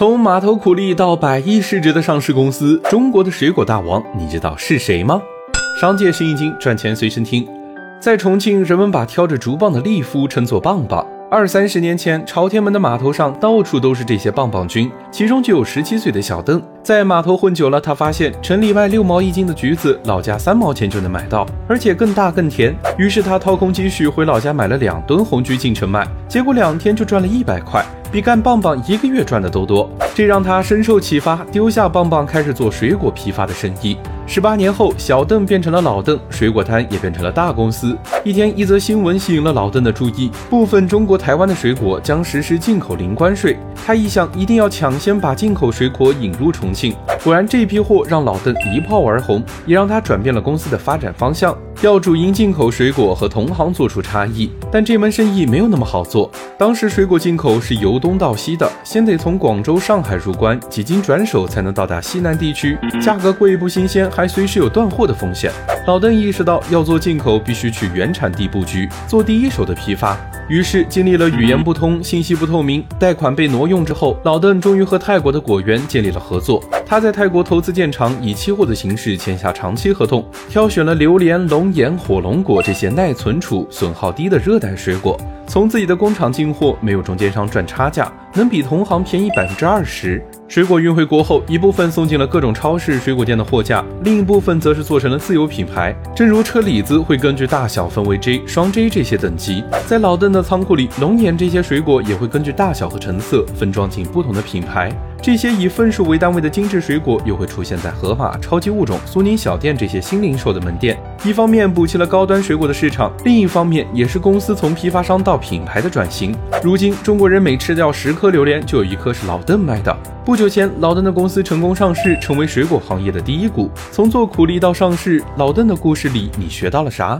从码头苦力到百亿市值的上市公司，中国的水果大王，你知道是谁吗？商界生意经，赚钱随身听。在重庆，人们把挑着竹棒的力夫称作棒棒。二三十年前，朝天门的码头上到处都是这些棒棒军，其中就有十七岁的小邓。在码头混久了，他发现城里卖六毛一斤的橘子，老家三毛钱就能买到，而且更大更甜。于是他掏空积蓄回老家买了两吨红橘进城卖，结果两天就赚了一百块，比干棒棒一个月赚的都多。这让他深受启发，丢下棒棒，开始做水果批发的生意。十八年后，小邓变成了老邓，水果摊也变成了大公司。一天，一则新闻吸引了老邓的注意：部分中国台湾的水果将实施进口零关税。他一想，一定要抢先把进口水果引入重庆。果然，这批货让老邓一炮而红，也让他转变了公司的发展方向，要主营进口水果和同行做出差异。但这门生意没有那么好做。当时水果进口是由东到西的，先得从广州、上海入关，几经转手才能到达西南地区，价格贵不新鲜。还随时有断货的风险。老邓意识到，要做进口，必须去原产地布局，做第一手的批发。于是，经历了语言不通、信息不透明、贷款被挪用之后，老邓终于和泰国的果园建立了合作。他在泰国投资建厂，以期货的形式签下长期合同，挑选了榴莲、龙眼、火龙果这些耐存储、损耗低的热带水果。从自己的工厂进货，没有中间商赚差价，能比同行便宜百分之二十。水果运回国后，一部分送进了各种超市、水果店的货架，另一部分则是做成了自有品牌。正如车厘子会根据大小分为 J、双 J 这些等级，在老邓的仓库里，龙眼这些水果也会根据大小和成色分装进不同的品牌。这些以份数为单位的精致水果又会出现在盒马、超级物种、苏宁小店这些新零售的门店。一方面补齐了高端水果的市场，另一方面也是公司从批发商到品牌的转型。如今，中国人每吃掉十颗榴莲，就有一颗是老邓卖的。不久前，老邓的公司成功上市，成为水果行业的第一股。从做苦力到上市，老邓的故事里，你学到了啥？